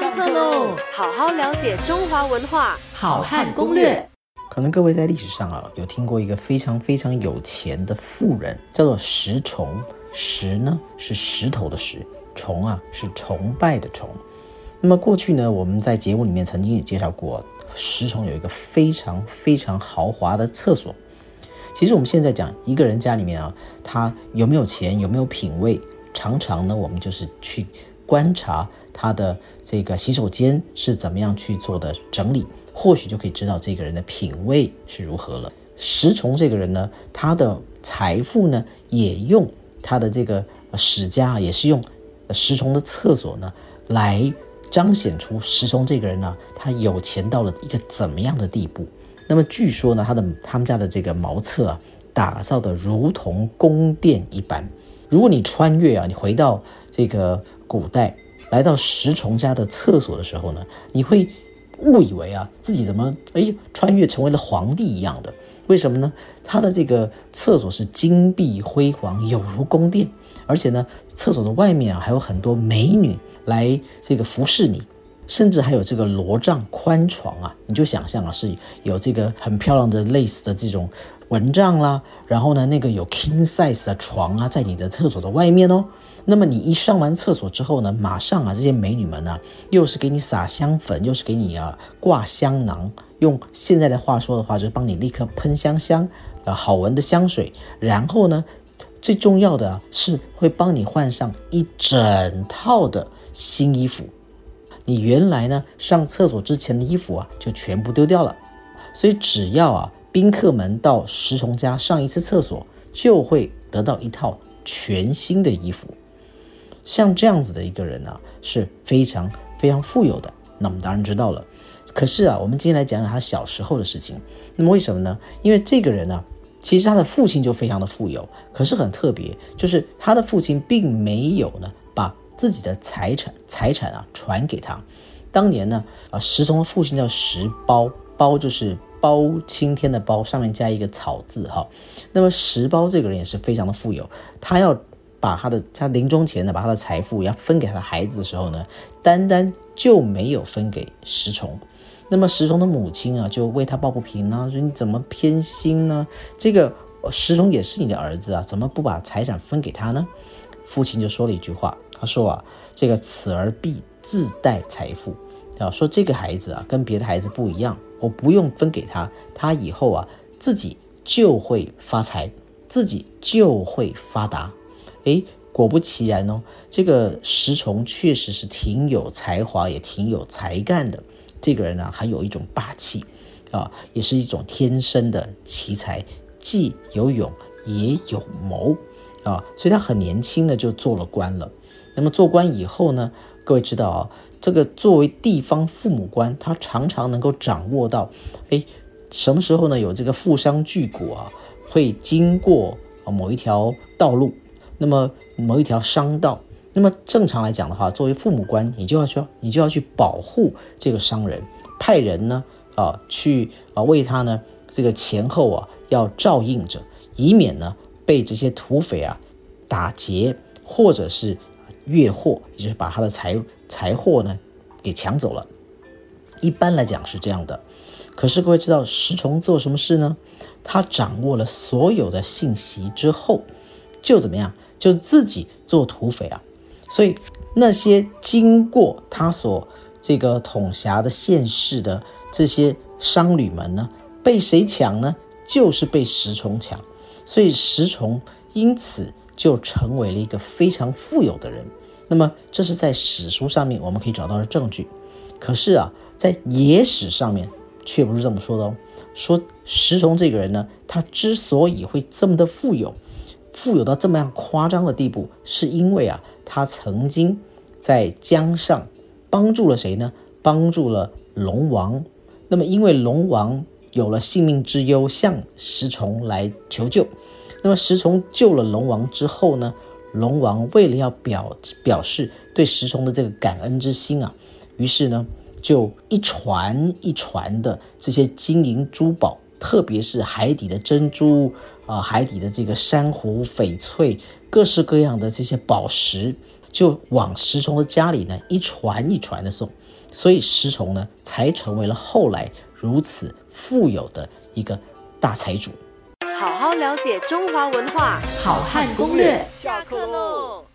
上课喽！好好了解中华文化，好汉攻略。可能各位在历史上啊，有听过一个非常非常有钱的富人，叫做石崇。石呢是石头的石，崇啊是崇拜的崇。那么过去呢，我们在节目里面曾经也介绍过，石崇有一个非常非常豪华的厕所。其实我们现在讲一个人家里面啊，他有没有钱，有没有品味，常常呢，我们就是去观察他的这个洗手间是怎么样去做的整理，或许就可以知道这个人的品味是如何了。石崇这个人呢，他的财富呢，也用他的这个史家也是用石崇的厕所呢来彰显出石崇这个人呢，他有钱到了一个怎么样的地步。那么据说呢，他的他们家的这个茅厕啊，打造的如同宫殿一般。如果你穿越啊，你回到这个古代，来到石崇家的厕所的时候呢，你会误以为啊，自己怎么哎穿越成为了皇帝一样的？为什么呢？他的这个厕所是金碧辉煌，有如宫殿，而且呢，厕所的外面啊，还有很多美女来这个服侍你。甚至还有这个罗帐宽床啊，你就想象啊，是有这个很漂亮的类似的这种蚊帐啦，然后呢，那个有 king size 的床啊，在你的厕所的外面哦。那么你一上完厕所之后呢，马上啊，这些美女们呢，又是给你撒香粉，又是给你啊挂香囊，用现在的话说的话，就是帮你立刻喷香香啊好闻的香水，然后呢，最重要的是会帮你换上一整套的新衣服。你原来呢上厕所之前的衣服啊，就全部丢掉了，所以只要啊宾客们到石崇家上一次厕所，就会得到一套全新的衣服。像这样子的一个人呢，是非常非常富有的。那我们当然知道了。可是啊，我们今天来讲讲他小时候的事情。那么为什么呢？因为这个人呢，其实他的父亲就非常的富有，可是很特别，就是他的父亲并没有呢。自己的财产财产啊传给他，当年呢啊石崇的父亲叫石苞，苞就是包青天的包，上面加一个草字哈。那么石苞这个人也是非常的富有，他要把他的他临终前呢把他的财富要分给他的孩子的时候呢，单单就没有分给石崇。那么石崇的母亲啊就为他抱不平啊，说你怎么偏心呢？这个石崇也是你的儿子啊，怎么不把财产分给他呢？父亲就说了一句话。他说啊，这个此儿必自带财富，啊，说这个孩子啊跟别的孩子不一样，我不用分给他，他以后啊自己就会发财，自己就会发达。哎，果不其然哦，这个石崇确实是挺有才华，也挺有才干的。这个人呢，还有一种霸气，啊，也是一种天生的奇才，既有勇也有谋，啊，所以他很年轻的就做了官了。那么做官以后呢，各位知道啊，这个作为地方父母官，他常常能够掌握到，哎，什么时候呢？有这个富商巨贾啊，会经过某一条道路，那么某一条商道，那么正常来讲的话，作为父母官，你就要去，你就要去保护这个商人，派人呢啊去啊为他呢这个前后啊要照应着，以免呢被这些土匪啊打劫，或者是。越货，也就是把他的财财货呢给抢走了。一般来讲是这样的。可是各位知道石崇做什么事呢？他掌握了所有的信息之后，就怎么样？就自己做土匪啊。所以那些经过他所这个统辖的县市的这些商旅们呢，被谁抢呢？就是被石崇抢。所以石崇因此就成为了一个非常富有的人。那么这是在史书上面我们可以找到的证据，可是啊，在野史上面却不是这么说的哦。说石崇这个人呢，他之所以会这么的富有，富有到这么样夸张的地步，是因为啊，他曾经在江上帮助了谁呢？帮助了龙王。那么因为龙王有了性命之忧，向石崇来求救。那么石崇救了龙王之后呢？龙王为了要表表示对石崇的这个感恩之心啊，于是呢，就一船一船的这些金银珠宝，特别是海底的珍珠啊，海底的这个珊瑚、翡翠，各式各样的这些宝石，就往石崇的家里呢一船一船的送，所以石崇呢才成为了后来如此富有的一个大财主。好好了解中华文化，好汉攻略。下课喽！